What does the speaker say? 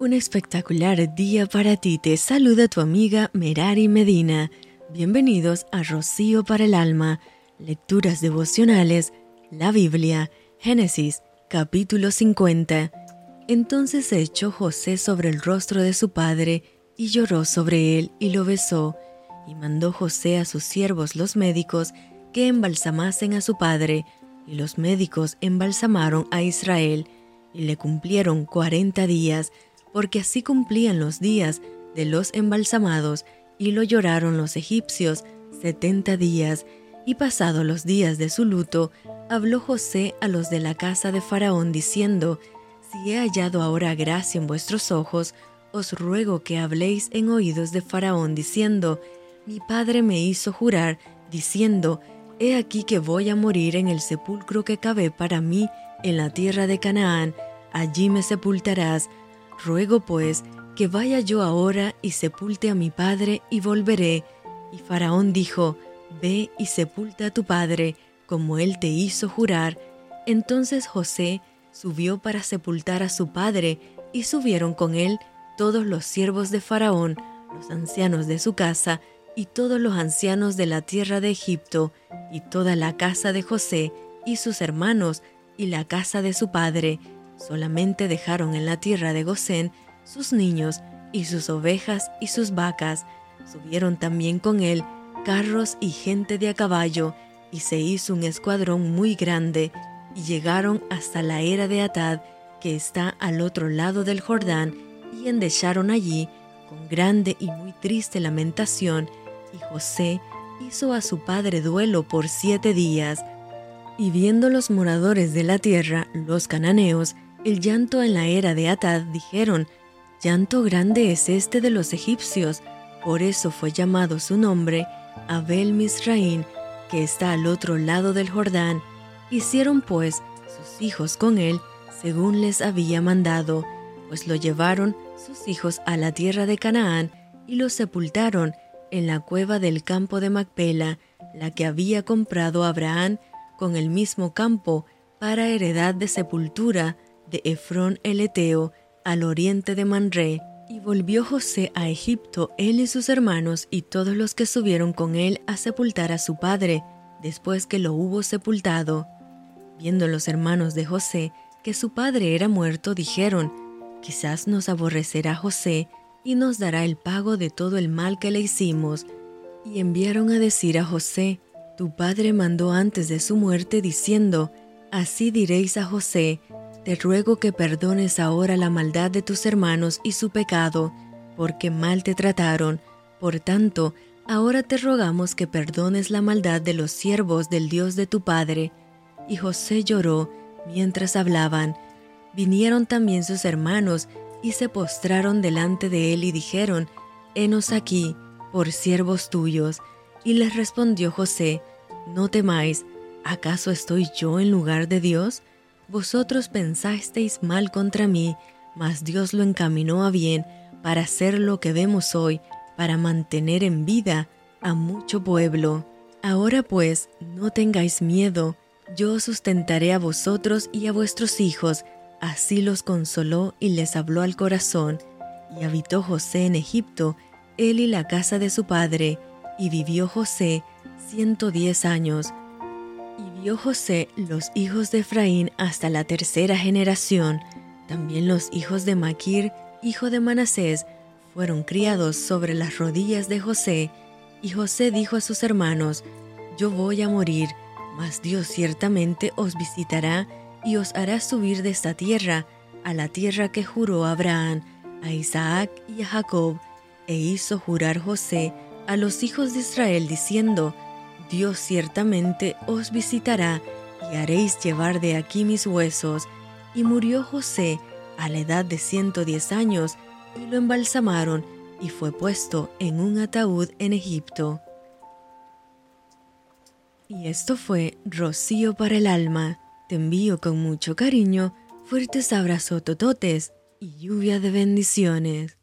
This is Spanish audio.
Un espectacular día para ti. Te saluda tu amiga Merari Medina. Bienvenidos a Rocío para el Alma. Lecturas devocionales. La Biblia. Génesis, capítulo 50. Entonces se echó José sobre el rostro de su padre y lloró sobre él y lo besó. Y mandó José a sus siervos los médicos que embalsamasen a su padre. Y los médicos embalsamaron a Israel y le cumplieron cuarenta días porque así cumplían los días de los embalsamados, y lo lloraron los egipcios setenta días, y pasados los días de su luto, habló José a los de la casa de Faraón, diciendo, Si he hallado ahora gracia en vuestros ojos, os ruego que habléis en oídos de Faraón, diciendo, Mi padre me hizo jurar, diciendo, He aquí que voy a morir en el sepulcro que cabe para mí en la tierra de Canaán, allí me sepultarás, Ruego pues que vaya yo ahora y sepulte a mi padre y volveré. Y Faraón dijo, Ve y sepulta a tu padre, como él te hizo jurar. Entonces José subió para sepultar a su padre, y subieron con él todos los siervos de Faraón, los ancianos de su casa, y todos los ancianos de la tierra de Egipto, y toda la casa de José, y sus hermanos, y la casa de su padre, Solamente dejaron en la tierra de Gosén sus niños y sus ovejas y sus vacas. Subieron también con él carros y gente de a caballo, y se hizo un escuadrón muy grande, y llegaron hasta la era de Atad, que está al otro lado del Jordán, y endecharon allí con grande y muy triste lamentación, y José hizo a su padre duelo por siete días. Y viendo los moradores de la tierra, los cananeos, el llanto en la era de Atad, dijeron, llanto grande es este de los egipcios, por eso fue llamado su nombre Abel Misraín, que está al otro lado del Jordán. Hicieron pues sus hijos con él según les había mandado, pues lo llevaron sus hijos a la tierra de Canaán y lo sepultaron en la cueva del campo de Macpela, la que había comprado Abraham con el mismo campo para heredad de sepultura de Efrón el Eteo, al oriente de Manré, y volvió José a Egipto, él y sus hermanos, y todos los que subieron con él a sepultar a su padre, después que lo hubo sepultado. Viendo los hermanos de José que su padre era muerto, dijeron, quizás nos aborrecerá José y nos dará el pago de todo el mal que le hicimos. Y enviaron a decir a José, tu padre mandó antes de su muerte diciendo, así diréis a José, te ruego que perdones ahora la maldad de tus hermanos y su pecado, porque mal te trataron. Por tanto, ahora te rogamos que perdones la maldad de los siervos del Dios de tu Padre. Y José lloró mientras hablaban. Vinieron también sus hermanos y se postraron delante de él y dijeron, Henos aquí, por siervos tuyos. Y les respondió José, No temáis, ¿acaso estoy yo en lugar de Dios? Vosotros pensasteis mal contra mí, mas Dios lo encaminó a bien para hacer lo que vemos hoy, para mantener en vida a mucho pueblo. Ahora pues, no tengáis miedo, yo sustentaré a vosotros y a vuestros hijos. Así los consoló y les habló al corazón. Y habitó José en Egipto, él y la casa de su padre, y vivió José ciento diez años, vio José los hijos de Efraín hasta la tercera generación. También los hijos de Maquir, hijo de Manasés, fueron criados sobre las rodillas de José. Y José dijo a sus hermanos, Yo voy a morir, mas Dios ciertamente os visitará y os hará subir de esta tierra a la tierra que juró a Abraham, a Isaac y a Jacob, e hizo jurar José a los hijos de Israel diciendo, Dios ciertamente os visitará y haréis llevar de aquí mis huesos. Y murió José a la edad de ciento diez años, y lo embalsamaron, y fue puesto en un ataúd en Egipto. Y esto fue Rocío para el alma. Te envío con mucho cariño, fuertes abrazos tototes y lluvia de bendiciones.